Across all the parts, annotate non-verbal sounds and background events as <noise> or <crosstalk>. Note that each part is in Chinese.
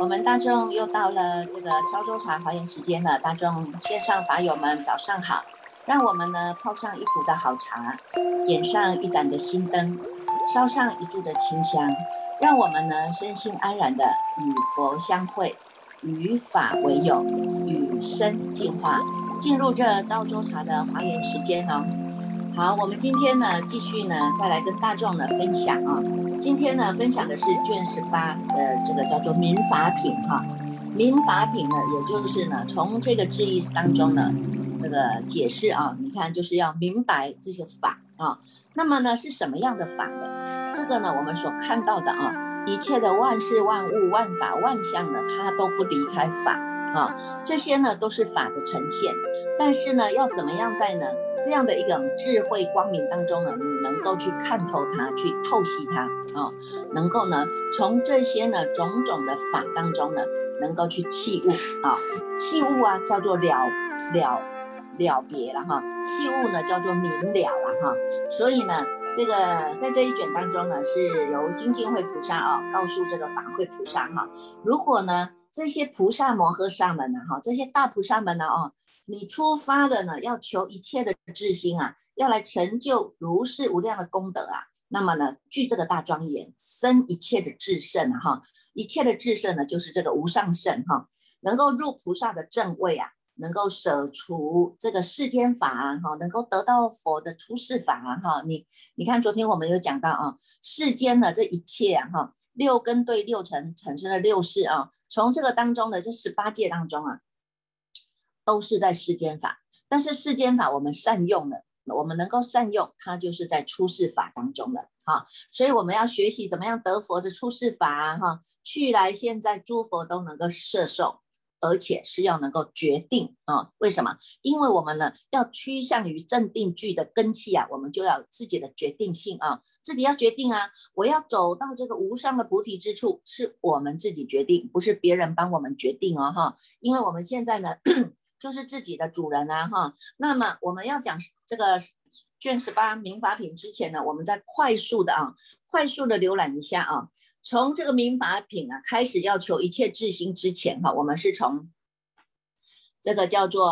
我们大众又到了这个潮州茶华严时间了，大众线上法友们早上好，让我们呢泡上一壶的好茶，点上一盏的心灯，烧上一柱的清香，让我们呢身心安然的与佛相会，与法为友，与生进化，进入这潮州茶的华严时间哦。好，我们今天呢继续呢再来跟大众呢分享啊。今天呢，分享的是卷十八的这个叫做民法品哈。民法品呢，也就是呢，从这个字义当中呢，这个解释啊，你看就是要明白这些法啊。那么呢，是什么样的法呢？这个呢，我们所看到的啊，一切的万事万物万法万象呢，它都不离开法啊。这些呢，都是法的呈现。但是呢，要怎么样在呢？这样的一种智慧光明当中呢，你能够去看透它，去透析它啊，能够呢从这些呢种种的法当中呢，能够去弃物啊，弃物啊叫做了了了别了哈，弃物呢叫做明了了哈，所以呢。这个在这一卷当中呢，是由金镜慧菩萨啊告诉这个法会菩萨哈，如果呢这些菩萨摩诃萨们呢哈，这些大菩萨们呢哦，你出发的呢要求一切的智心啊，要来成就如是无量的功德啊，那么呢据这个大庄严生一切的智圣哈，一切的智圣呢就是这个无上胜哈，能够入菩萨的正位啊。能够舍除这个世间法哈，能够得到佛的出世法哈。你你看，昨天我们有讲到啊，世间的这一切啊哈，六根对六尘产生的六世啊，从这个当中的这十八界当中啊，都是在世间法。但是世间法我们善用了，我们能够善用，它就是在出世法当中的哈。所以我们要学习怎么样得佛的出世法哈，去来现在诸佛都能够摄受。而且是要能够决定啊？为什么？因为我们呢要趋向于正定句的根气啊，我们就要自己的决定性啊，自己要决定啊。我要走到这个无上的菩提之处，是我们自己决定，不是别人帮我们决定哦哈。因为我们现在呢 <coughs> 就是自己的主人啊哈。那么我们要讲这个卷十八民法品之前呢，我们再快速的啊，快速的浏览一下啊。从这个民法品啊开始要求一切智心之前哈，我们是从这个叫做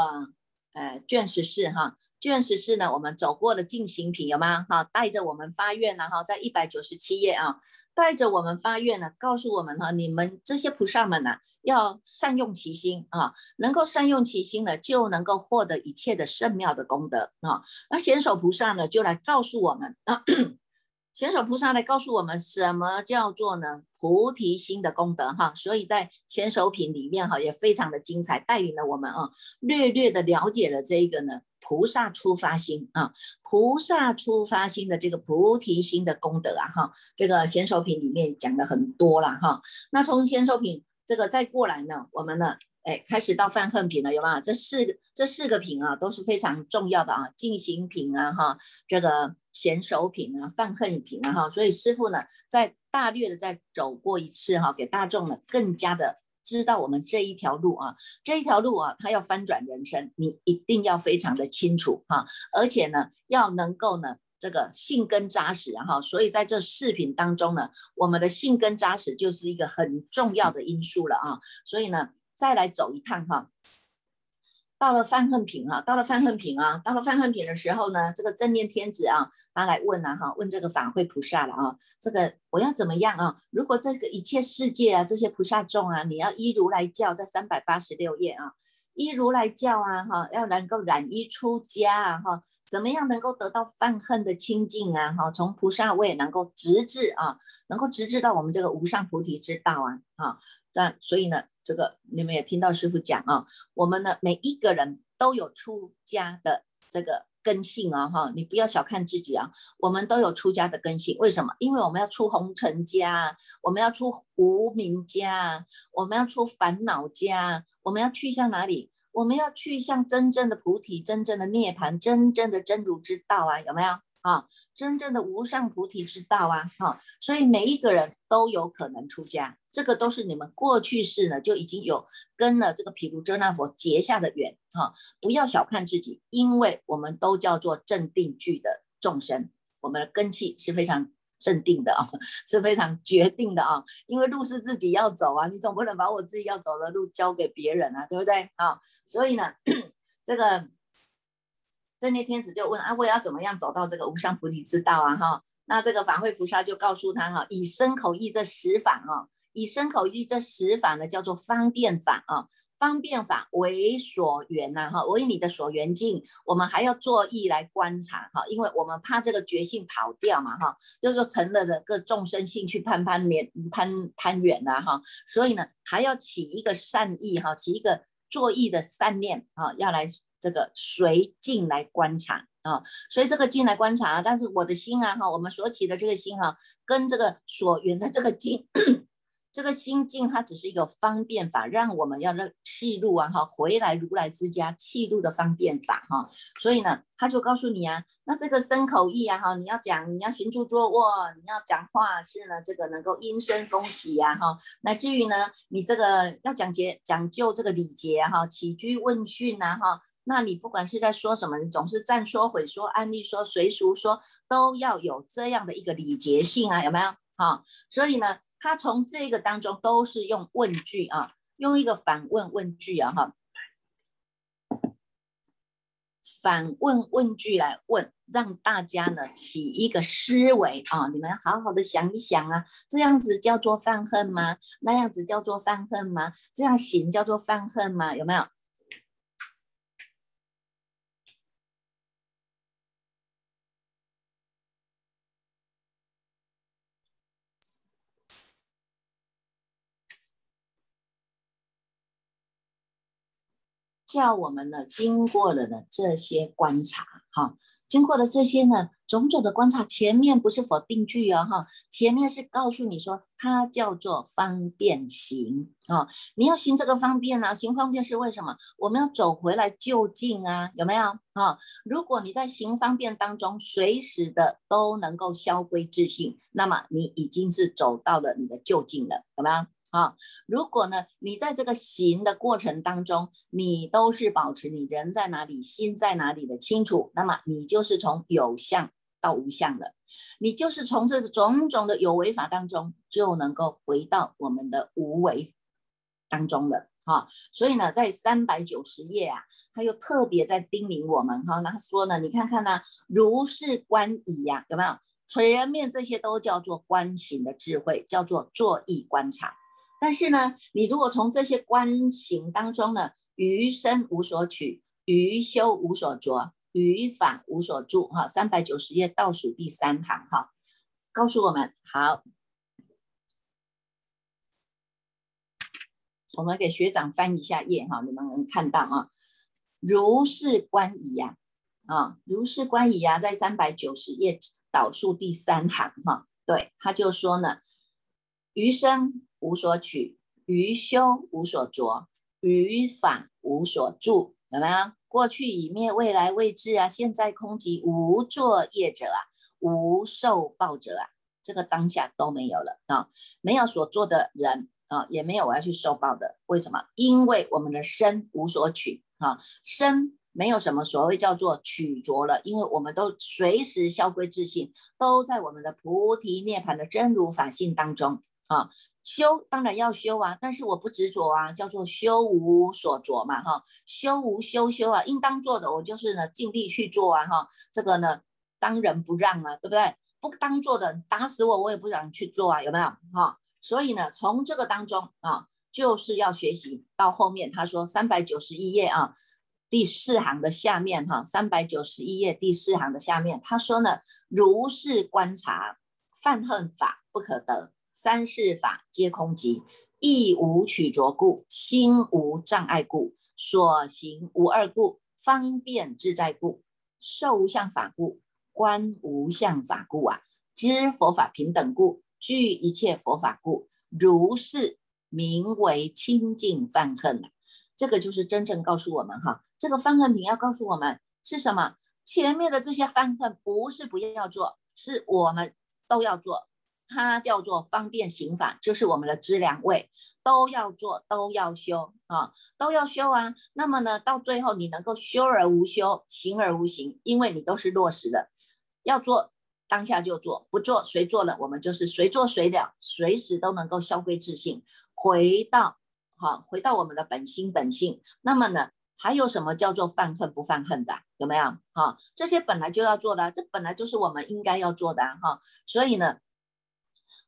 呃卷十四哈，卷十四呢，我们走过了进行品有吗？哈，带着我们发愿呢哈，在一百九十七页啊，带着我们发愿呢，告诉我们哈，你们这些菩萨们呢，要善用其心啊，能够善用其心呢，就能够获得一切的圣妙的功德啊。那显手菩萨呢，就来告诉我们啊。显手菩萨来告诉我们什么叫做呢菩提心的功德哈，所以在显手品里面哈也非常的精彩，带领了我们啊略略的了解了这一个呢菩萨出发心啊，菩萨出发心的这个菩提心的功德啊哈，这个显手品里面讲的很多了哈，那从显手品这个再过来呢，我们呢。哎，开始到犯恨品了，有吗？这四这四个品啊，都是非常重要的啊，进行品啊，哈，这个贤手品啊，犯恨品啊，哈，所以师傅呢，在大略的再走过一次哈，给大众呢更加的知道我们这一条路啊，这一条路啊，它要翻转人生，你一定要非常的清楚哈，而且呢，要能够呢，这个性根扎实哈，所以在这视频当中呢，我们的性根扎实就是一个很重要的因素了啊，所以呢。再来走一趟哈，到了犯恨品哈，到了犯恨品啊，到了犯恨品的时候呢，这个正念天子啊，他来问了哈，问这个法会菩萨了啊，这个我要怎么样啊？如果这个一切世界啊，这些菩萨众啊，你要依如来教，在三百八十六页啊。依如来教啊，哈，要能够染衣出家啊，哈，怎么样能够得到犯恨的清净啊，哈，从菩萨位能够直至啊，能够直至到我们这个无上菩提之道啊，哈，那所以呢，这个你们也听到师傅讲啊，我们呢每一个人都有出家的这个。根性啊，哈，你不要小看自己啊，我们都有出家的根性。为什么？因为我们要出红尘家，我们要出无名家，我们要出烦恼家，我们要去向哪里？我们要去向真正的菩提、真正的涅槃、真正的真如之道啊，有没有？啊，真正的无上菩提之道啊，哈，所以每一个人都有可能出家，这个都是你们过去式呢就已经有跟了这个毗卢遮那佛结下的缘，哈，不要小看自己，因为我们都叫做正定具的众生，我们的根气是非常镇定的啊，<laughs> 是非常决定的啊，因为路是自己要走啊，你总不能把我自己要走的路交给别人啊，对不对啊？所以呢，这个正念天子就问啊，我要怎么样走到这个无上菩提之道啊？哈，那这个法会菩萨就告诉他哈，以身口意这十法啊，以身口意这十法呢，叫做方便法啊。方便法为所缘呐，哈，为你的所缘境，我们还要做意来观察，哈，因为我们怕这个觉性跑掉嘛，哈，就说成了的个众生性去攀攀连攀攀远了，哈，所以呢，还要起一个善意，哈，起一个作意的善念，啊，要来这个随境来观察，啊，所以这个境来观察，但是我的心啊，哈，我们所起的这个心，哈，跟这个所缘的这个境。这个心境它只是一个方便法，让我们要让气入啊哈，回来如来之家气入的方便法哈，所以呢，他就告诉你啊，那这个身口意啊哈，你要讲，你要行住坐卧，你要讲话是呢，这个能够因声风喜呀哈，乃至于呢，你这个要讲节讲究这个礼节哈，起居问讯呐哈，那你不管是在说什么，你总是赞说毁说安利说随俗说，都要有这样的一个礼节性啊，有没有？啊，所以呢，他从这个当中都是用问句啊，用一个反问问句啊，哈，反问问句来问，让大家呢起一个思维啊，你们好好的想一想啊，这样子叫做犯恨吗？那样子叫做犯恨吗？这样行叫做犯恨吗？有没有？叫我们呢，经过了呢这些观察，哈，经过了这些呢种种的观察，前面不是否定句啊，哈，前面是告诉你说它叫做方便行啊，你要行这个方便呢，行方便是为什么？我们要走回来就近啊，有没有啊？如果你在行方便当中随时的都能够消归自信，那么你已经是走到了你的就近了，有没有？啊，如果呢，你在这个行的过程当中，你都是保持你人在哪里，心在哪里的清楚，那么你就是从有相到无相了，你就是从这种种的有为法当中，就能够回到我们的无为当中了。哈，所以呢，在三百九十页啊，他又特别在叮咛我们哈，那他说呢，你看看呢，如是观已呀，有没有？前面这些都叫做观行的智慧，叫做坐意观察。但是呢，你如果从这些观行当中呢，余生无所取，余修无所着，余法无所住，哈，三百九十页倒数第三行，哈，告诉我们，好，我们给学长翻一下页，哈，你们能看到啊，如是观矣呀，啊，如是观矣呀，在三百九十页倒数第三行，哈，对，他就说呢，余生。无所取，于修无所着，于法无所住，有没有？过去已灭，未来未至啊！现在空寂，无作业者啊，无受报者啊，这个当下都没有了啊！没有所做的人啊，也没有我要去受报的。为什么？因为我们的身无所取啊，身没有什么所谓叫做取着了，因为我们都随时消归自性，都在我们的菩提涅槃的真如法性当中啊。修当然要修啊，但是我不执着啊，叫做修无所着嘛，哈，修无修修啊，应当做的我就是呢尽力去做啊，哈，这个呢当仁不让啊，对不对？不当做的打死我我也不想去做啊，有没有？哈，所以呢从这个当中啊，就是要学习到后面他说三百九十一页啊第四行的下面哈，三百九十一页第四行的下面他说呢，如是观察犯恨法不可得。三世法皆空寂，亦无取着故，心无障碍故，所行无二故，方便自在故，受无相法故，观无相法故啊，知佛法平等故，具一切佛法故，如是名为清净犯恨这个就是真正告诉我们哈，这个犯恨品要告诉我们是什么？前面的这些犯恨不是不要做，是我们都要做。它叫做方便行法，就是我们的知良位都要做，都要修啊，都要修啊。那么呢，到最后你能够修而无修，行而无行，因为你都是落实的。要做当下就做，不做谁做了，我们就是随做随了，随时都能够消归自性，回到好，回到我们的本心本性。那么呢，还有什么叫做犯恨不犯恨的？有没有？哈，这些本来就要做的，这本来就是我们应该要做的哈。所以呢，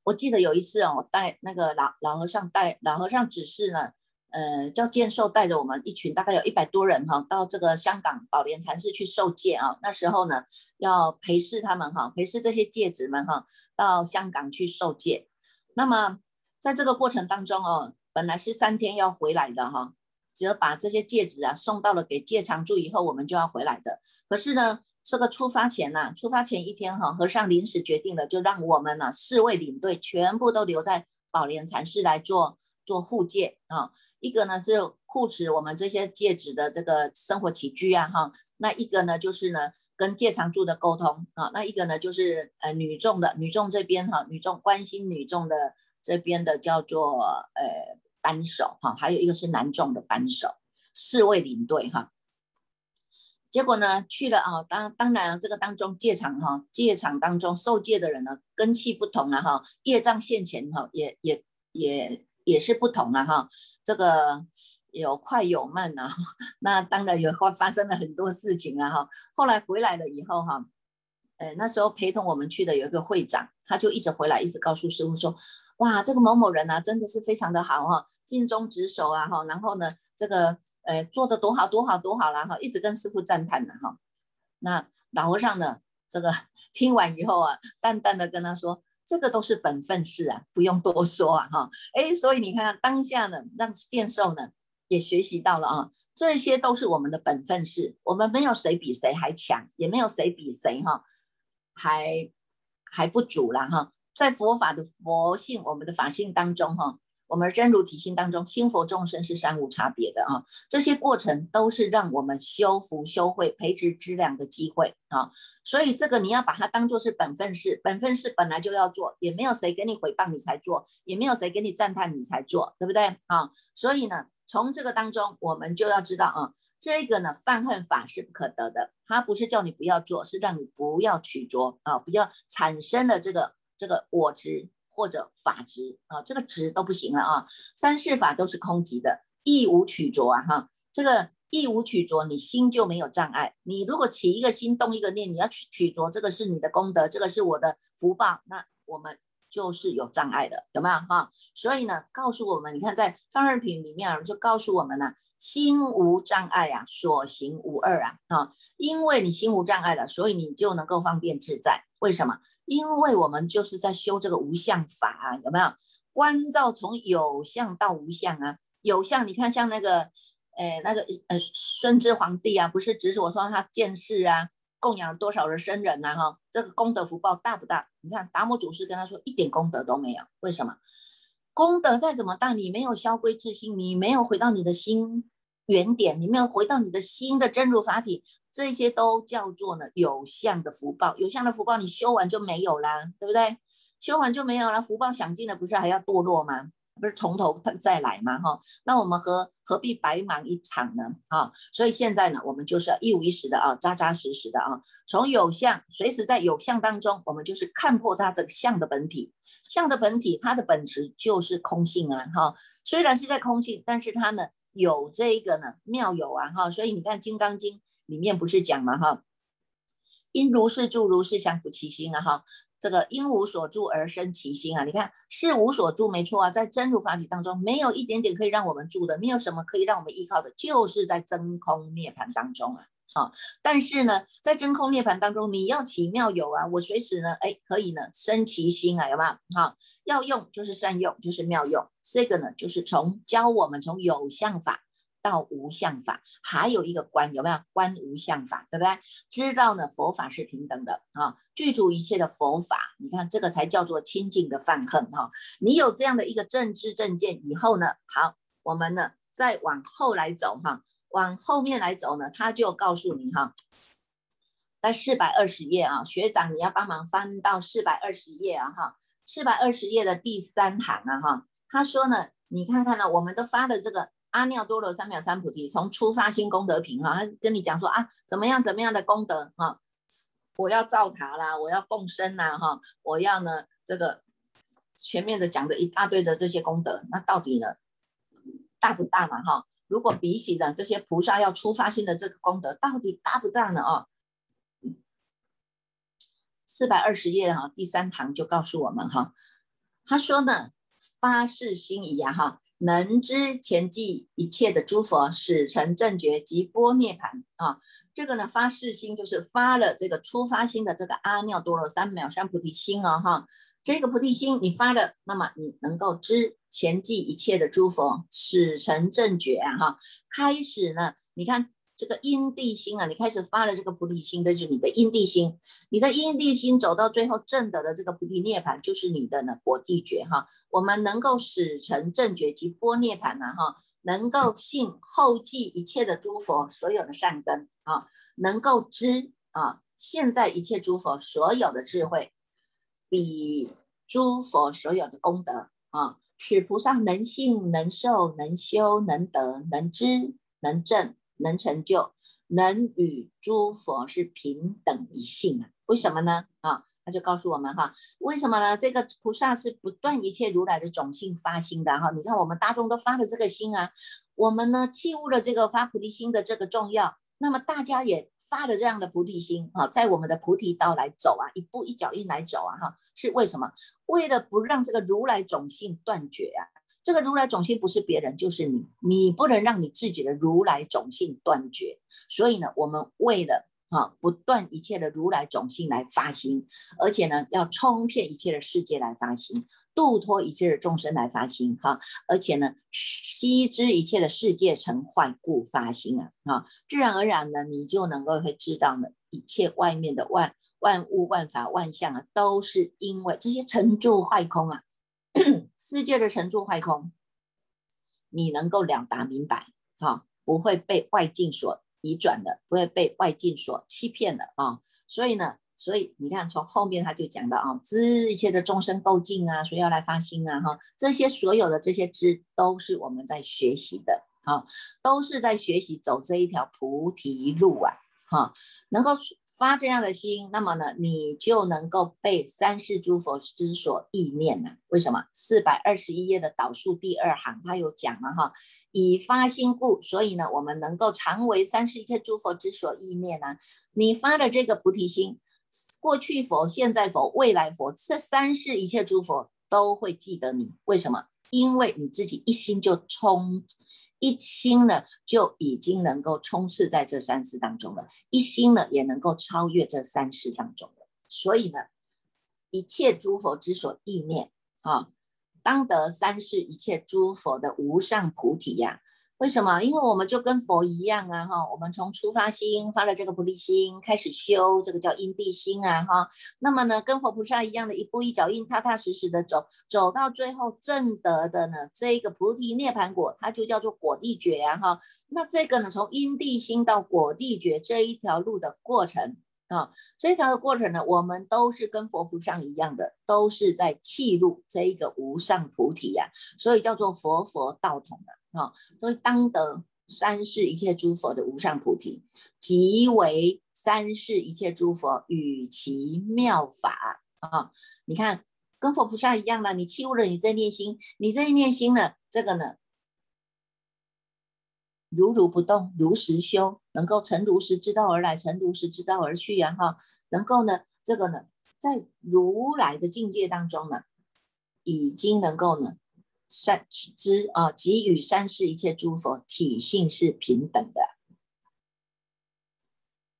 我记得有一次哦，我带那个老老和尚带老和尚指示呢。呃，叫剑寿带着我们一群大概有一百多人哈，到这个香港宝莲禅寺去受戒啊。那时候呢，要陪侍他们哈，陪侍这些戒子们哈，到香港去受戒。那么在这个过程当中哦，本来是三天要回来的哈，只要把这些戒指啊送到了给戒常住以后，我们就要回来的。可是呢，这个出发前呢，出发前一天哈，和尚临时决定了，就让我们呢四位领队全部都留在宝莲禅寺来做。做护戒啊，一个呢是护持我们这些戒指的这个生活起居啊，哈，那一个呢就是呢跟戒常住的沟通啊，那一个呢就是呃女众的女众这边哈，女众关心女众的这边的叫做呃扳手哈，还有一个是男众的扳手，四位领队哈，结果呢去了啊，当当然了，这个当中戒场哈，戒场当中受戒的人呢根气不同了哈，业障现前哈，也也也。也是不同了哈，这个有快有慢呐，<laughs> 那当然有发发生了很多事情啊哈。后来回来了以后哈，呃那时候陪同我们去的有一个会长，他就一直回来，一直告诉师傅说，哇这个某某人啊真的是非常的好哈，尽忠职守啊哈，然后呢这个呃做的多好多好多好了哈，一直跟师傅赞叹呢哈。那老和尚呢这个 <laughs> 听完以后啊，淡淡的跟他说。这个都是本分事啊，不用多说啊，哈，哎，所以你看看当下呢，让剑寿呢也学习到了啊，这些都是我们的本分事，我们没有谁比谁还强，也没有谁比谁哈还还不足了哈，在佛法的佛性，我们的法性当中哈。我们真如体性当中，心佛众生是三无差别的啊，这些过程都是让我们修福修慧、培植资粮的机会啊，所以这个你要把它当做是本分事，本分事本来就要做，也没有谁给你回报你才做，也没有谁给你赞叹你才做，对不对啊？所以呢，从这个当中，我们就要知道啊，这个呢，犯恨法是不可得的，它不是叫你不要做，是让你不要取着啊，不要产生了这个这个我执。或者法执啊，这个执都不行了啊。三世法都是空寂的，亦无取着啊哈。这个亦无取着，你心就没有障碍。你如果起一个心，动一个念，你要取取着，这个是你的功德，这个是我的福报，那我们就是有障碍的，有没有哈？所以呢，告诉我们，你看在方二品里面啊就告诉我们呢，心无障碍啊，所行无二啊啊，因为你心无障碍了，所以你就能够方便自在。为什么？因为我们就是在修这个无相法啊，有没有观照从有相到无相啊？有相，你看像那个，呃，那个呃，孙之皇帝啊，不是指是我说他见世啊，供养了多少的僧人呐？哈，这个功德福报大不大？你看达摩祖师跟他说一点功德都没有，为什么？功德再怎么大，你没有消归自心，你没有回到你的心。原点，你没有回到你的心的真如法体，这些都叫做呢有相的福报。有相的福报，你修完就没有啦，对不对？修完就没有了，福报享尽了，不是还要堕落吗？不是从头再来吗？哈，那我们何何必白忙一场呢？啊，所以现在呢，我们就是要一五一十的啊，扎扎实实的啊，从有相，随时在有相当中，我们就是看破它这个相的本体，相的本体，它的本质就是空性啊，哈，虽然是在空性，但是它呢。有这个呢妙有啊哈，所以你看《金刚经》里面不是讲嘛哈，因如是住如是降伏其心啊哈，这个因无所住而生其心啊，你看是无所住没错啊，在真如法体当中没有一点点可以让我们住的，没有什么可以让我们依靠的，就是在真空涅槃当中啊。啊，但是呢，在真空涅槃当中，你要奇妙有啊，我随时呢，哎，可以呢，生其心啊，有没有？哈，要用就是善用，就是妙用。这个呢，就是从教我们从有相法到无相法，还有一个观，有没有？观无相法，对不对？知道呢，佛法是平等的啊，具足一切的佛法，你看这个才叫做清净的犯恨哈。你有这样的一个正知正见以后呢，好，我们呢再往后来走哈。往后面来走呢，他就告诉你哈，在四百二十页啊，学长你要帮忙翻到四百二十页啊哈，四百二十页的第三行啊哈，他说呢，你看看呢，我们都发的这个阿耨多罗三藐三菩提，从出发心功德品哈，他跟你讲说啊，怎么样怎么样的功德哈，我要造塔啦，我要共生啦，哈，我要呢这个全面的讲的一大堆的这些功德，那到底呢大不大嘛？哈，如果比起呢这些菩萨要出发心的这个功德，到底大不大呢？啊，四百二十页哈，第三堂就告诉我们哈，他说呢，发誓心仪啊，哈。能知前记一切的诸佛，使成正觉及波涅盘啊！这个呢，发誓心就是发了这个出发心的这个阿耨多罗三藐三菩提心啊！哈，这个菩提心你发了，那么你能够知前记一切的诸佛，使成正觉啊！哈，开始呢，你看。这个因地心啊，你开始发了这个菩提心，这是你的因地心。你的因地心走到最后正得的这个菩提涅盘，就是你的呢果地觉哈。我们能够使成正觉及波涅盘呢哈，能够信后继一切的诸佛所有的善根啊，能够知啊现在一切诸佛所有的智慧，比诸佛所有的功德啊，使菩萨能信能受能修能得能知能证。能成就，能与诸佛是平等一性啊？为什么呢？啊，他就告诉我们哈，为什么呢？这个菩萨是不断一切如来的种性发心的哈。你看我们大众都发了这个心啊，我们呢弃悟了这个发菩提心的这个重要，那么大家也发的这样的菩提心啊，在我们的菩提道来走啊，一步一脚印来走啊哈，是为什么？为了不让这个如来种性断绝啊。这个如来种性不是别人，就是你。你不能让你自己的如来种性断绝。所以呢，我们为了啊不断一切的如来种性来发心，而且呢要冲遍一切的世界来发心，度脱一切的众生来发心哈。而且呢，悉知一切的世界成坏故发心啊啊，自然而然呢，你就能够会知道呢，一切外面的万万物万法万象啊，都是因为这些成住坏空啊。<coughs> 世界的成住坏空，你能够两达明白，哈，不会被外境所移转的，不会被外境所欺骗的啊。所以呢，所以你看，从后面他就讲到啊，知一切的众生构境啊，所以要来发心啊，哈，这些所有的这些知，都是我们在学习的，啊，都是在学习走这一条菩提路啊，哈，能够。发这样的心，那么呢，你就能够被三世诸佛之所意念？为什么？四百二十一页的导数第二行，他有讲了哈，以发心故，所以呢，我们能够常为三世一切诸佛之所意念呢。你发的这个菩提心，过去佛、现在佛、未来佛，这三世一切诸佛都会记得你。为什么？因为你自己一心就冲。一心呢，就已经能够充斥在这三世当中了；一心呢，也能够超越这三世当中了。所以呢，一切诸佛之所意念啊，当得三世一切诸佛的无上菩提呀。为什么？因为我们就跟佛一样啊，哈，我们从出发心发了这个菩提心，开始修这个叫因地心啊，哈。那么呢，跟佛菩萨一样的一步一脚印，踏踏实实的走，走到最后正得的呢，这个菩提涅盘果，它就叫做果地觉啊，哈。那这个呢，从因地心到果地觉这一条路的过程啊，这条的过程呢，我们都是跟佛菩萨一样的，都是在契入这一个无上菩提呀，所以叫做佛佛道统的。啊，所以当得三世一切诸佛的无上菩提，即为三世一切诸佛与其妙法啊！你看，跟佛菩萨一样的，你弃悟了你这念心，你这一念心呢，这个呢，如如不动，如实修，能够成如实知道而来，成如实知道而去呀！哈，能够呢，这个呢，在如来的境界当中呢，已经能够呢。三知啊，给予三世一切诸佛体性是平等的。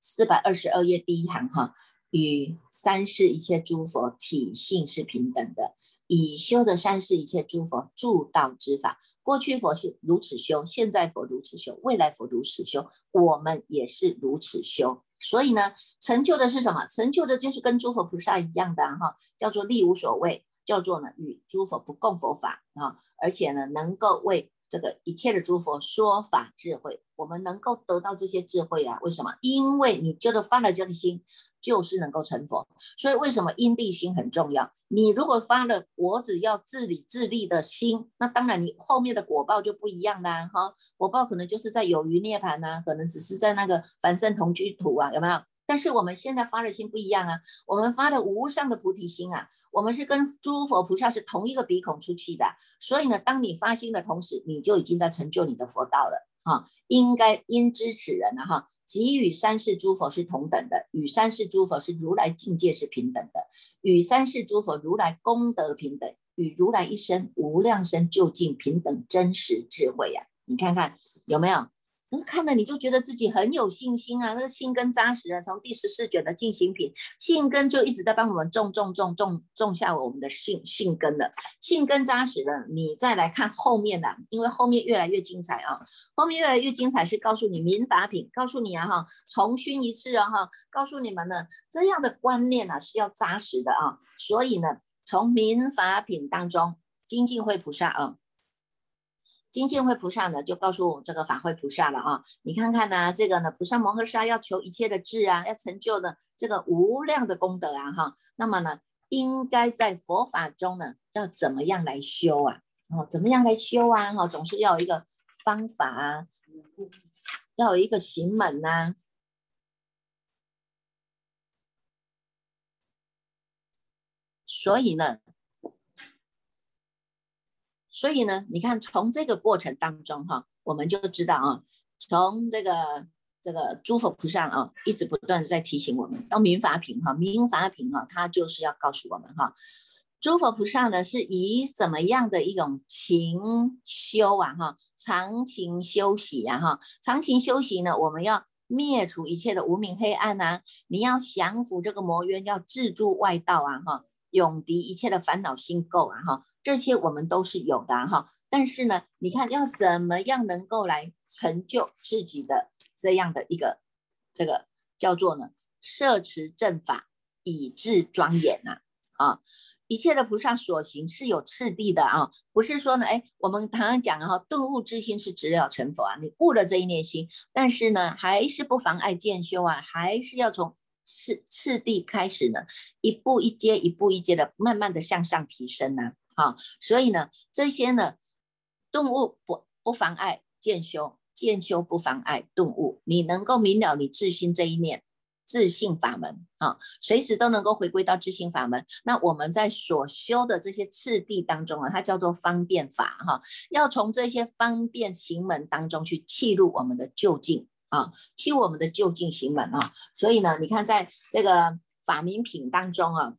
四百二十二页第一行哈，与三世一切诸佛体性是平等的。以修的三世一切诸佛助道之法，过去佛是如此修，现在佛如此修，未来佛如此修，我们也是如此修。所以呢，成就的是什么？成就的就是跟诸佛菩萨一样的哈，叫做力无所谓。叫做呢，与诸佛不共佛法啊，而且呢，能够为这个一切的诸佛说法智慧，我们能够得到这些智慧啊？为什么？因为你觉得发了这个心，就是能够成佛。所以为什么因地心很重要？你如果发了我只要自理自利的心，那当然你后面的果报就不一样啦。哈，果报可能就是在有余涅盘呐，可能只是在那个凡圣同居土啊，有没有？但是我们现在发的心不一样啊，我们发的无上的菩提心啊，我们是跟诸佛菩萨是同一个鼻孔出气的，所以呢，当你发心的同时，你就已经在成就你的佛道了啊，应该应知此人了哈，即与三世诸佛是同等的，与三世诸佛是如来境界是平等的，与三世诸佛如来功德平等，与如来一生无量生究竟平等真实智慧呀，你看看有没有？看了你就觉得自己很有信心啊，那个信根扎实啊。从第十四卷的进行品，信根就一直在帮我们种种种种种下我们的信信根了。信根扎实了，你再来看后面的，因为后面越来越精彩啊。后面越来越精彩是告诉你民法品，告诉你啊哈，重熏一次啊哈，告诉你们呢这样的观念呢是要扎实的啊。所以呢，从民法品当中，精进会菩萨啊。金剑会菩萨呢，就告诉我们这个法会菩萨了啊，你看看呢，这个呢，菩萨摩诃萨要求一切的智啊，要成就的这个无量的功德啊，哈，那么呢，应该在佛法中呢，要怎么样来修啊？哦，怎么样来修啊？哈，总是要有一个方法啊，要有一个行门呐，所以呢。所以呢，你看从这个过程当中哈，我们就知道啊，从这个这个诸佛菩萨啊，一直不断的在提醒我们，到民法品哈，民法品哈，它就是要告诉我们哈，诸佛菩萨呢是以怎么样的一种勤修啊哈，常勤修习呀哈，常勤修习呢，我们要灭除一切的无明黑暗呐，你要降服这个魔冤，要自住外道啊哈，永敌一切的烦恼心垢啊哈。这些我们都是有的哈，但是呢，你看要怎么样能够来成就自己的这样的一个这个叫做呢摄持正法以至庄严呐啊，一切的菩萨所行是有次第的啊，不是说呢，哎，我们常常讲哈，顿悟之心是直了成佛啊，你悟了这一念心，但是呢，还是不妨碍渐修啊，还是要从次次第开始呢，一步一阶，一步一阶的慢慢的向上提升呢。好，所以呢，这些呢，顿悟不不妨碍渐修，渐修不妨碍顿悟。你能够明了你自心这一面，自信法门啊，随时都能够回归到自信法门。那我们在所修的这些次第当中啊，它叫做方便法哈，要从这些方便行门当中去契入我们的就近啊，契入我们的就近行门啊。所以呢，你看在这个法名品当中啊。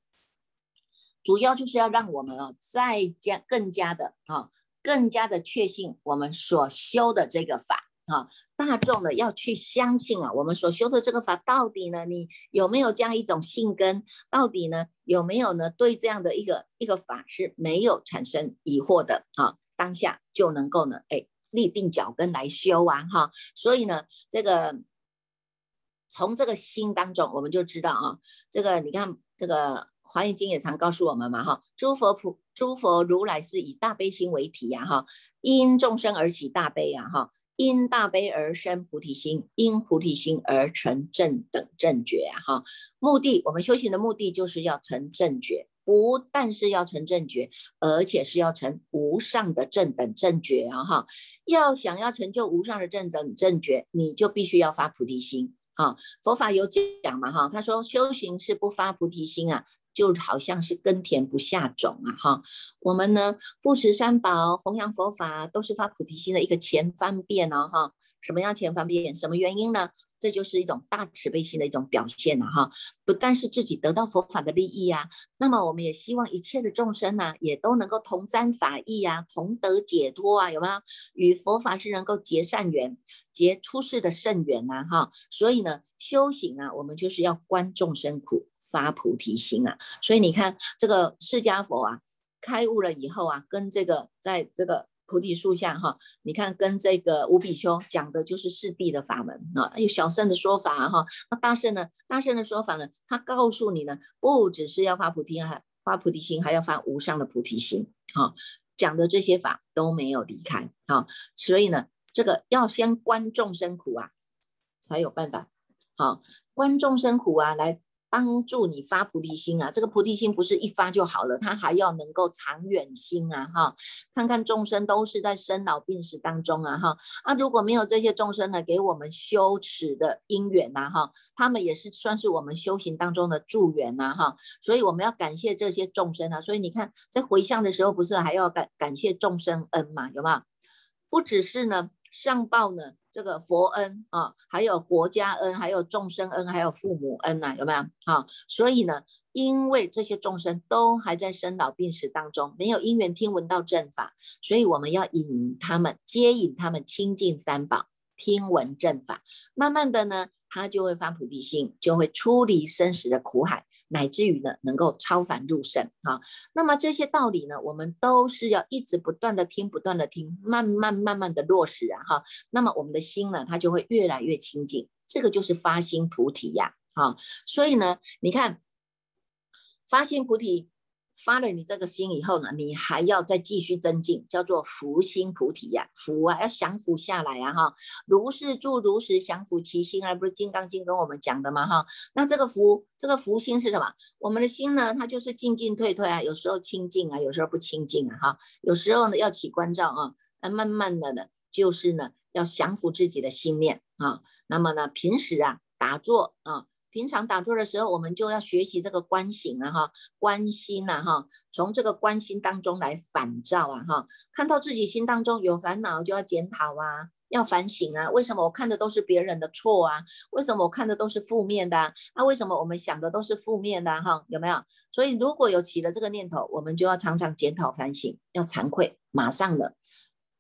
主要就是要让我们啊，再加更加的啊，更加的确信我们所修的这个法啊，大众呢要去相信啊，我们所修的这个法到底呢，你有没有这样一种信根？到底呢有没有呢？对这样的一个一个法是没有产生疑惑的啊，当下就能够呢，哎，立定脚跟来修啊，哈，所以呢，这个从这个心当中，我们就知道啊，这个你看这个。华严经也常告诉我们嘛，哈，诸佛普诸佛如来是以大悲心为体呀，哈，因众生而起大悲呀，哈，因大悲而生菩提心，因菩提心而成正等正觉啊，哈，目的我们修行的目的就是要成正觉，不但是要成正觉，而且是要成无上的正等正觉啊，哈，要想要成就无上的正等正觉，你就必须要发菩提心啊，佛法有讲嘛，哈，他说修行是不发菩提心啊。就好像是耕田不下种啊，哈，我们呢，富持三宝，弘扬佛法，都是发菩提心的一个前方便呢，哈，什么样前方便？什么原因呢？这就是一种大慈悲心的一种表现了，哈，不但是自己得到佛法的利益啊，那么我们也希望一切的众生呢，也都能够同沾法益啊，同得解脱啊，有没有？与佛法是能够结善缘，结出世的圣缘呐，哈，所以呢，修行啊，我们就是要观众生苦。发菩提心啊，所以你看这个释迦佛啊，开悟了以后啊，跟这个在这个菩提树下哈，你看跟这个五比丘讲的就是四谛的法门啊，有小圣的说法哈，那大圣呢，大圣的说法呢，他告诉你呢，不只是要发菩提啊，发菩提心，还要发无上的菩提心啊，讲的这些法都没有离开啊，所以呢，这个要先观众生苦啊，才有办法。好观众生苦啊，来。帮助你发菩提心啊，这个菩提心不是一发就好了，它还要能够长远心啊哈。看看众生都是在生老病死当中啊哈，啊如果没有这些众生呢，给我们修持的因缘呐哈，他们也是算是我们修行当中的助缘呐哈，所以我们要感谢这些众生啊。所以你看在回向的时候，不是还要感感谢众生恩嘛？有没有？不只是呢，上报呢。这个佛恩啊，还有国家恩，还有众生恩，还有父母恩呐，有没有？好，所以呢，因为这些众生都还在生老病死当中，没有因缘听闻到正法，所以我们要引他们，接引他们亲近三宝。听闻正法，慢慢的呢，他就会发菩提心，就会出离生死的苦海，乃至于呢，能够超凡入圣哈。那么这些道理呢，我们都是要一直不断的听，不断的听，慢慢慢慢的落实啊哈。那么我们的心呢，它就会越来越清净，这个就是发心菩提呀啊。所以呢，你看发心菩提。发了你这个心以后呢，你还要再继续增进，叫做福心菩提呀，福啊，要降伏下来呀，哈，如是住如实降伏其心而不是《金刚经》跟我们讲的嘛，哈，那这个福，这个福心是什么？我们的心呢，它就是进进退退啊，有时候清净啊，有时候不清净啊，哈，有时候呢要起关照啊，那慢慢的呢，就是呢要降服自己的心念啊，那么呢平时啊打坐啊。平常打坐的时候，我们就要学习这个观行啊，哈，观心呐，哈，从这个观心当中来反照啊，哈，看到自己心当中有烦恼，就要检讨啊，要反省啊，为什么我看的都是别人的错啊？为什么我看的都是负面的？啊，为什么我们想的都是负面的？哈，有没有？所以如果有起了这个念头，我们就要常常检讨反省，要惭愧，马上的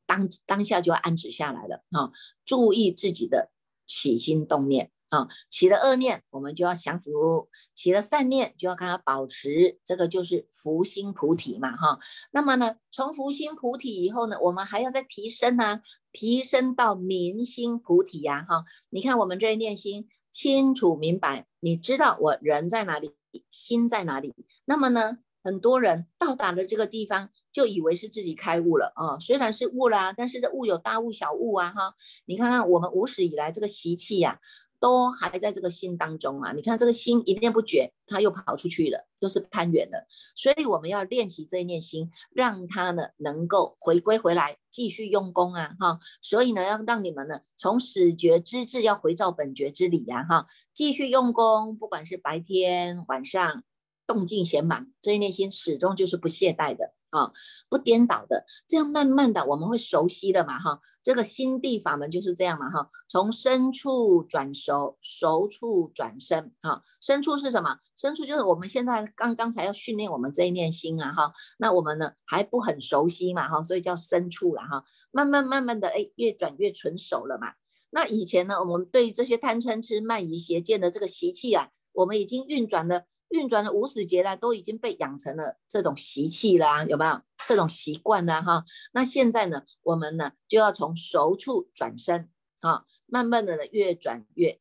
当当下就要安止下来了，哈，注意自己的起心动念。啊，起了恶念，我们就要降服；起了善念，就要跟他保持。这个就是福心菩提嘛，哈。那么呢，从福心菩提以后呢，我们还要再提升啊，提升到明心菩提呀，哈。你看我们这一念心清楚明白，你知道我人在哪里，心在哪里。那么呢，很多人到达了这个地方，就以为是自己开悟了啊。虽然是悟啦，但是这悟有大悟小悟啊，哈。你看看我们无始以来这个习气呀。都还在这个心当中啊！你看这个心一念不绝，他又跑出去了，又是攀缘了。所以我们要练习这一念心，让他呢能够回归回来，继续用功啊！哈，所以呢要让你们呢从始觉之智要回照本觉之理呀！哈，继续用功，不管是白天晚上，动静闲忙，这一念心始终就是不懈怠的。啊，不颠倒的，这样慢慢的我们会熟悉的嘛，哈，这个心地法门就是这样嘛，哈，从深处转熟，熟处转深，哈，深处是什么？深处就是我们现在刚刚才要训练我们这一念心啊，哈，那我们呢还不很熟悉嘛，哈，所以叫深处了，哈，慢慢慢慢的，哎，越转越纯熟了嘛。那以前呢，我们对这些贪嗔痴慢疑邪见的这个习气啊，我们已经运转了。运转的无始劫来都已经被养成了这种习气啦，有没有这种习惯啦？哈，那现在呢，我们呢就要从熟处转身啊，慢慢的呢越转越，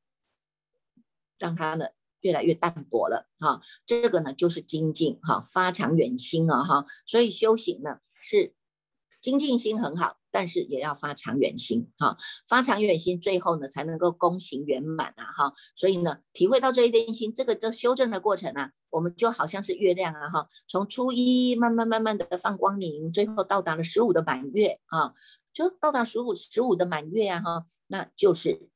让它呢越来越淡薄了哈。这个呢就是精进哈，发长远心啊哈。所以修行呢是精进心很好。但是也要发长远心哈，发长远心，最后呢才能够功行圆满啊哈。所以呢，体会到这一点心，这个这修正的过程啊，我们就好像是月亮啊哈，从初一慢慢慢慢的放光明，最后到达了十五的满月啊，就到达十五十五的满月呀哈，那就是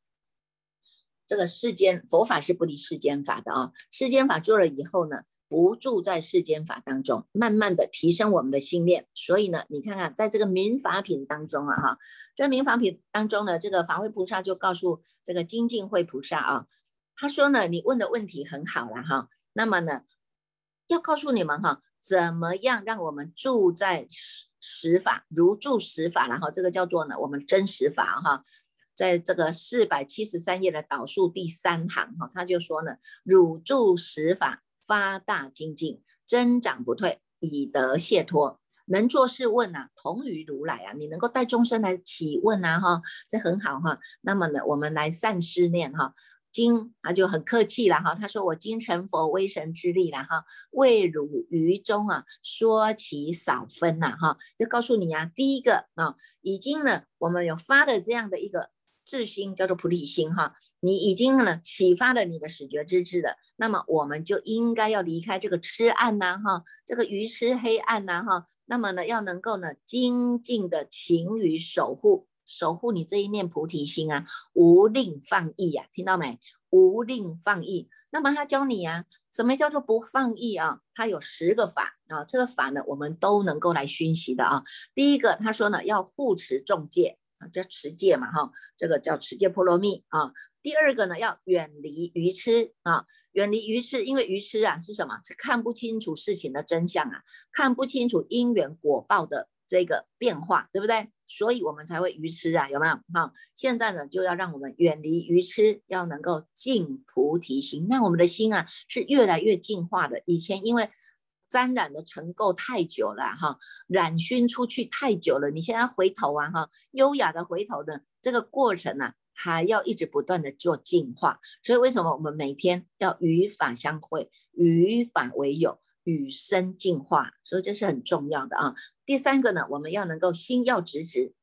这个世间佛法是不离世间法的啊，世间法做了以后呢。不住在世间法当中，慢慢的提升我们的心念。所以呢，你看看在这个民法品当中啊，哈，这民法品当中呢，这个法会菩萨就告诉这个精进会菩萨啊，他说呢，你问的问题很好了哈，那么呢，要告诉你们哈，怎么样让我们住在实法，如住实法，然后这个叫做呢，我们真实法哈，在这个四百七十三页的导数第三行哈，他就说呢，汝住实法。发大精进，增长不退，以得解脱。能做事问啊，同于如来啊。你能够带众生来起问啊，哈，这很好哈。那么呢，我们来善思念哈。今他就很客气了哈。他说：“我今成佛威神之力了哈，为汝于中啊说其少分呐哈。就告诉你啊，第一个啊，已经呢，我们有发的这样的一个智心叫做菩提心哈，你已经呢启发了你的始觉之智的，那么我们就应该要离开这个痴暗呐哈，这个愚痴黑暗呐哈，那么呢要能够呢精进的勤于守护守护你这一念菩提心啊，无令放逸呀，听到没？无令放逸。那么他教你啊，什么叫做不放逸啊？他有十个法啊，这个法呢我们都能够来熏习的啊。第一个他说呢要护持众戒。啊，叫持戒嘛，哈，这个叫持戒波罗蜜啊。第二个呢，要远离愚痴啊，远离愚痴，因为愚痴啊是什么？是看不清楚事情的真相啊，看不清楚因缘果报的这个变化，对不对？所以我们才会愚痴啊，有没有？哈，现在呢就要让我们远离愚痴，要能够净菩提心，让我们的心啊是越来越净化的。以前因为沾染的尘垢太久了哈，染熏出去太久了。你现在回头啊哈，优雅的回头的这个过程呢，还要一直不断的做净化。所以为什么我们每天要与法相会，与法为友，与生净化？所以这是很重要的啊。第三个呢，我们要能够心要直直，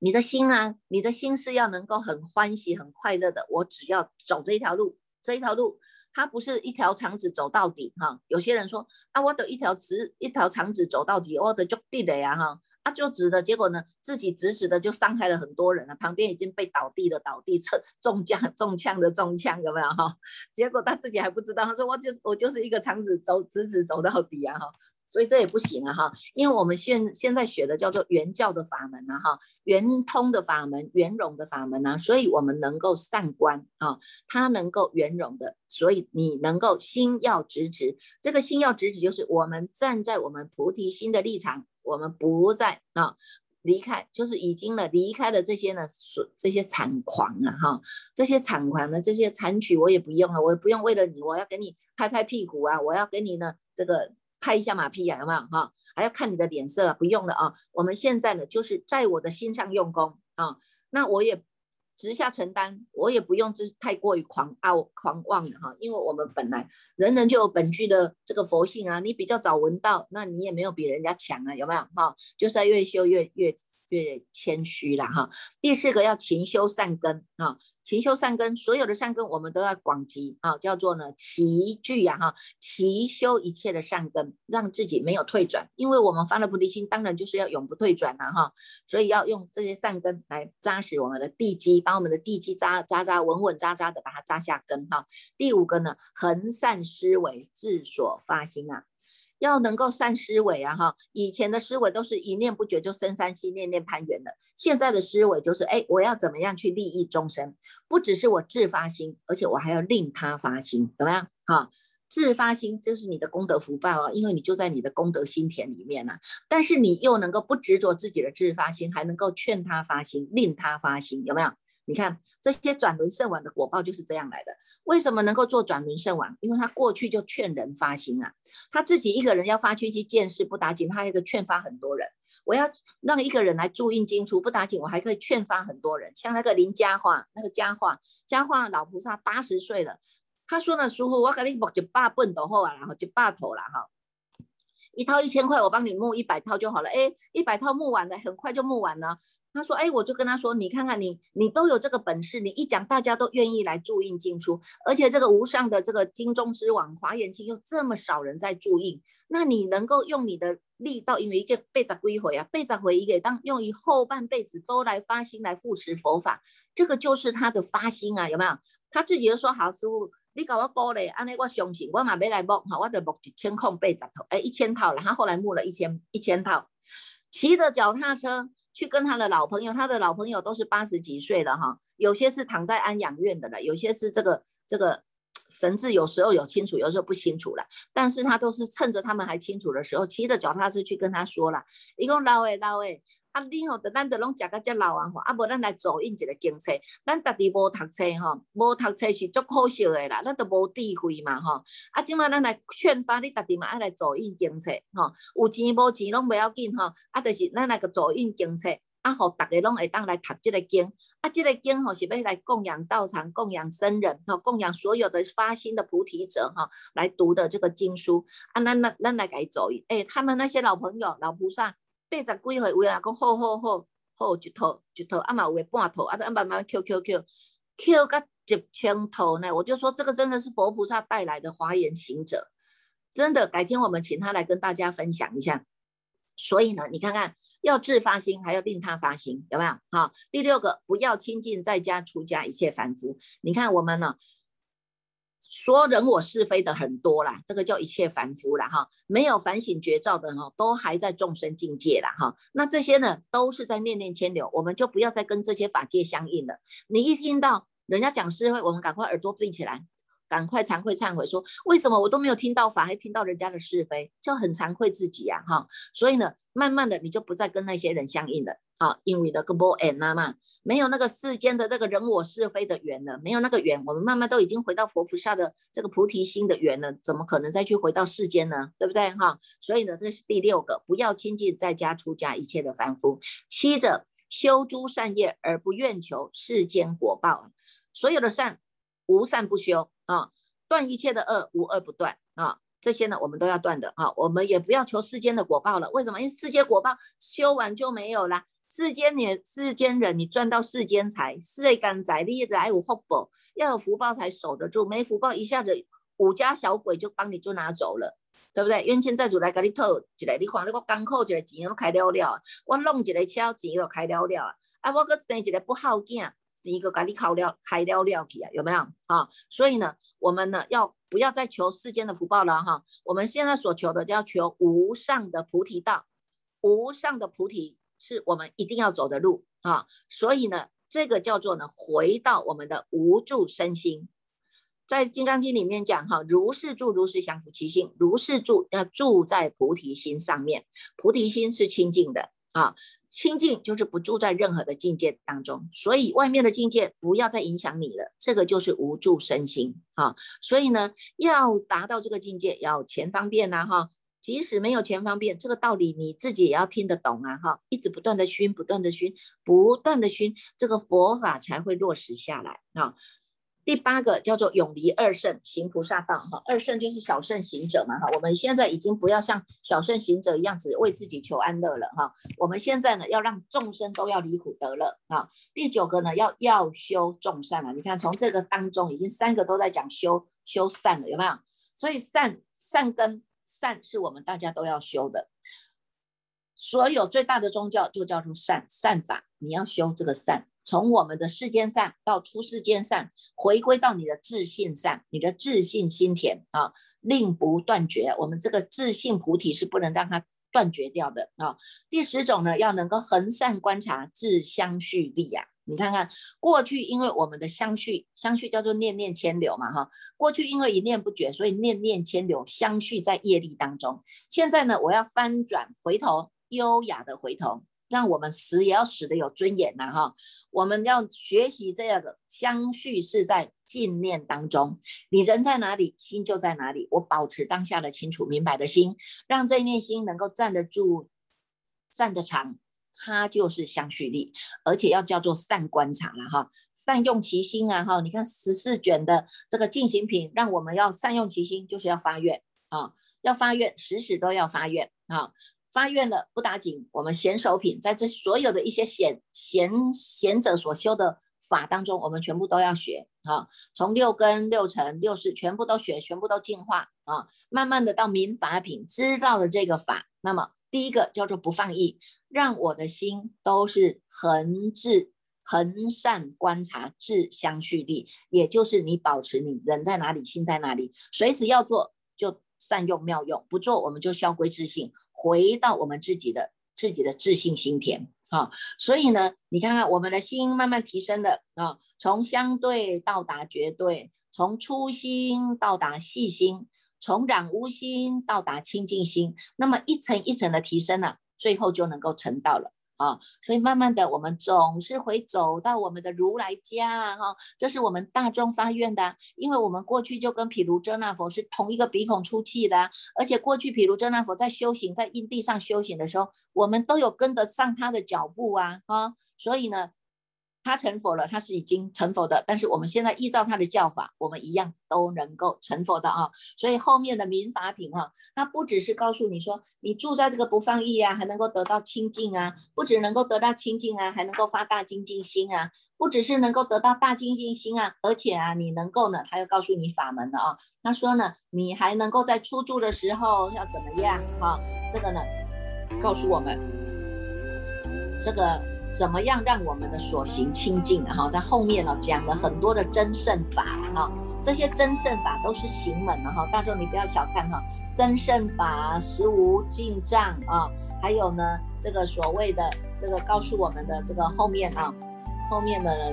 你的心啊，你的心是要能够很欢喜、很快乐的。我只要走这一条路，这一条路。它不是一条肠子走到底哈，有些人说啊，我的一条直一条肠子走到底，我的就地雷啊哈，啊就直的，结果呢自己直直的就伤害了很多人了，旁边已经被倒地的倒地，中中枪中枪的中枪，有没有哈？<laughs> 结果他自己还不知道，他说我就我就是一个肠子走直直走到底啊哈。所以这也不行啊哈，因为我们现现在学的叫做圆教的法门啊哈，圆通的法门，圆融的法门啊，所以我们能够善观啊，它能够圆融的，所以你能够心要直直，这个心要直直就是我们站在我们菩提心的立场，我们不再啊离开，就是已经了离开了这些呢，所这些残狂啊哈，这些残狂呢这些残曲我也不用了，我也不用为了你，我要给你拍拍屁股啊，我要给你呢这个。拍一下马屁呀，有没有哈？还要看你的脸色，不用了啊。我们现在呢，就是在我的心上用功啊。那我也直下承担，我也不用就是太过于狂傲狂妄的哈。因为我们本来人人就有本具的这个佛性啊。你比较早闻到，那你也没有比人家强啊，有没有哈？就是要越修越越越谦虚了哈。第四个要勤修善根啊。勤修善根，所有的善根我们都要广积啊，叫做呢齐聚呀哈，齐修一切的善根，让自己没有退转。因为我们发了菩提心，当然就是要永不退转了哈，所以要用这些善根来扎实我们的地基，把我们的地基扎扎扎稳稳扎扎的把它扎下根哈。第五个呢，恒善思维，自所发心啊。要能够善思维啊，哈，以前的思维都是一念不绝就生三心，念念攀缘的。现在的思维就是，哎，我要怎么样去利益众生？不只是我自发心，而且我还要令他发心，怎么样？哈，自发心就是你的功德福报啊，因为你就在你的功德心田里面呢。但是你又能够不执着自己的自发心，还能够劝他发心，令他发心，有没有？你看这些转轮圣王的果报就是这样来的。为什么能够做转轮圣王？因为他过去就劝人发心啊，他自己一个人要发去去见识不打紧，他一个劝发很多人。我要让一个人来注印经书不打紧，我还可以劝发很多人。像那个林家化，那个家化，家化老菩萨八十岁了，他说呢，师傅，我给你木一百笨头后啊，然后一百头了哈。一套一千块，我帮你募一百套就好了。哎，一百套募完了，很快就募完了。他说：“哎，我就跟他说，你看看你，你都有这个本事，你一讲，大家都愿意来注印经书，而且这个无上的这个金中之王华严经又这么少人在注印，那你能够用你的力道，因为一个背着归回啊，背着回一个当用以后半辈子都来发心来护持佛法，这个就是他的发心啊，有没有？他自己就说好，师傅。”你搞我鼓励，安尼我相信，我嘛要来募哈，我就募一千空八十套，哎，一千套了。他后来募了一千一千套，骑着脚踏车去跟他的老朋友，他的老朋友都是八十几岁了哈，有些是躺在安养院的了，有些是这个这个神志有时候有清楚，有时候不清楚了，但是他都是趁着他们还清楚的时候，骑着脚踏车去跟他说了，一共老诶老诶。啊，你吼，咱都拢食到遮老啊吼，啊无咱来走印一个经册，咱家己无读册吼，无读册是足可惜的啦，咱都无智慧嘛吼。啊，即马咱来劝发你家己嘛爱来走印经册吼，有钱无钱拢不要紧吼，啊，就是咱来个走印经册，啊，互逐个拢会当来读即个经，啊，即个经吼是要来供养道场、供养僧人吼、供养所有的发心的菩提者哈，来读的这个经书，啊，咱咱咱来改走印，诶，他们那些老朋友、老菩萨。八十几岁，有人讲好好好，好一头一头，啊嘛有半头，啊慢慢 Q Q Q Q 个一千头呢，我就说这个真的是佛菩萨带来的华严行者，真的，改天我们请他来跟大家分享一下。所以呢，你看看要自发心，还要令他发心，有没有？好，第六个，不要亲近在家出家一切凡夫。你看我们呢，说人我是非的很多啦，这个叫一切凡夫啦，哈，没有反省觉照的哈，都还在众生境界啦，哈。那这些呢，都是在念念牵流，我们就不要再跟这些法界相应了。你一听到人家讲是非，我们赶快耳朵闭起来。赶快惭愧忏悔，说为什么我都没有听到法，还听到人家的是非，就很惭愧自己呀，哈。所以呢，慢慢的你就不再跟那些人相应了，啊，因为的个波 n 嘛，没有那个世间的那个人我是非的缘了，没有那个缘，我们慢慢都已经回到佛菩萨的这个菩提心的缘了，怎么可能再去回到世间呢？对不对，哈？所以呢，这是第六个，不要亲近在家出家一切的凡夫。七者修诸善业而不愿求世间果报，所有的善无善不修。啊，断一切的恶，无恶不断啊！这些呢，我们都要断的啊！我们也不要求世间的果报了。为什么？因为世间果报修完就没有了。世间你世间人，你赚到世间财，世间财你来有福报，要有福报才守得住。没福报，一下子五家小鬼就帮你就拿走了，对不对？冤亲债主来给你偷一个，你看那个港口一个钱都开了了，我弄一个车钱又开了了，啊，我搁生一个不好囝。一个咖喱烤料开料料皮啊，有没有啊？所以呢，我们呢要不要再求世间的福报了哈？我们现在所求的叫求无上的菩提道，无上的菩提是我们一定要走的路啊。所以呢，这个叫做呢回到我们的无住身心，在《金刚经》里面讲哈，如是住如是降伏其心，如是住要住在菩提心上面，菩提心是清净的。啊，清净就是不住在任何的境界当中，所以外面的境界不要再影响你了，这个就是无住身心啊。所以呢，要达到这个境界，要钱方便呐哈。即使没有钱方便，这个道理你自己也要听得懂啊哈。一直不断的熏，不断的熏，不断的熏，这个佛法才会落实下来啊。第八个叫做永离二圣行菩萨道哈，二圣就是小圣行者嘛哈，我们现在已经不要像小圣行者一样子为自己求安乐了哈，我们现在呢要让众生都要离苦得乐啊。第九个呢要要修众善了，你看从这个当中已经三个都在讲修修善了，有没有？所以善善根善是我们大家都要修的，所有最大的宗教就叫做善善法，你要修这个善。从我们的世间善到出世间善，回归到你的自信善，你的自信心田啊，令不断绝。我们这个自信菩提是不能让它断绝掉的啊。第十种呢，要能够恒善观察自相续力呀。你看看过去，因为我们的相续，相续叫做念念牵流嘛哈。过去因为一念不绝，所以念念牵流，相续在业力当中。现在呢，我要翻转回头，优雅的回头。让我们死也要死的有尊严呐哈！我们要学习这样的相续是在静念当中，你人在哪里，心就在哪里。我保持当下的清楚明白的心，让这一念心能够站得住、站得长，它就是相续力，而且要叫做善观察了哈，善用其心啊哈！你看十四卷的这个进行品，让我们要善用其心，就是要发愿啊，要发愿，时时都要发愿啊。发愿了不打紧，我们贤手品在这所有的一些贤贤贤者所修的法当中，我们全部都要学啊，从六根六尘六识全部都学，全部都进化啊，慢慢的到明法品，知道了这个法，那么第一个叫做不放逸，让我的心都是恒智恒善观察智相续力，也就是你保持你人在哪里，心在哪里，随时要做就。善用妙用，不做我们就消归自信，回到我们自己的自己的自信心田啊。所以呢，你看看我们的心慢慢提升了啊，从相对到达绝对，从初心到达细心，从染污心到达清净心，那么一层一层的提升呢，最后就能够成道了。啊，所以慢慢的，我们总是会走到我们的如来家哈，这是我们大众发愿的，因为我们过去就跟毗卢遮那佛是同一个鼻孔出气的，而且过去毗卢遮那佛在修行，在因地上修行的时候，我们都有跟得上他的脚步啊，啊，所以呢，他成佛了，他是已经成佛的，但是我们现在依照他的教法，我们一样都能够成佛的啊。所以后面的民法品哈，它不只是告诉你说，你住在这个不放逸啊，还能够得到清净啊，不只能够得到清净啊，还能够发大精进心啊，不只是能够得到大精进心啊，而且啊，你能够呢，他要告诉你法门的啊。他说呢，你还能够在出住的时候要怎么样啊？这个呢，告诉我们这个。怎么样让我们的所行清净？哈，在后面呢讲了很多的真胜法，哈，这些真胜法都是行门的哈，大众你不要小看哈，真胜法实无尽障啊，还有呢这个所谓的这个告诉我们的这个后面啊，后面的。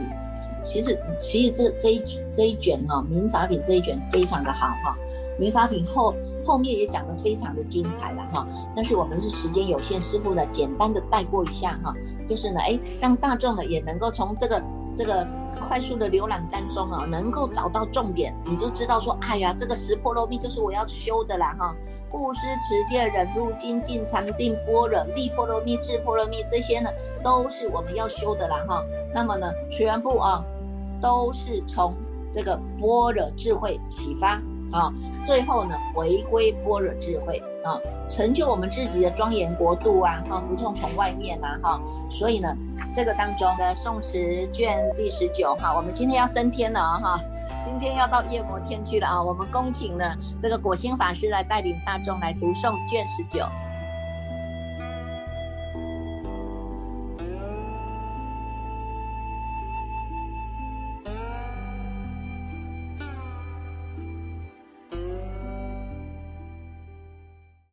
其实，其实这这一这一卷哈，民法品这一卷非常的好哈，民法品后后面也讲的非常的精彩了哈。但是我们是时间有限，师傅呢简单的带过一下哈，就是呢，哎，让大众呢也能够从这个这个快速的浏览当中啊，能够找到重点，你就知道说，哎呀，这个十波罗蜜就是我要修的啦哈，布施、持戒、忍辱、精进、禅定、般若、利波罗蜜、智波罗蜜这些呢，都是我们要修的啦哈。那么呢，全部啊。都是从这个般若智慧启发啊，最后呢回归般若智慧啊，成就我们自己的庄严国度啊，哈，不从从外面呐，哈，所以呢，这个当中的宋词卷第十九哈，我们今天要升天了啊哈，今天要到夜摩天去了啊，我们恭请呢这个果心法师来带领大众来读诵卷十九。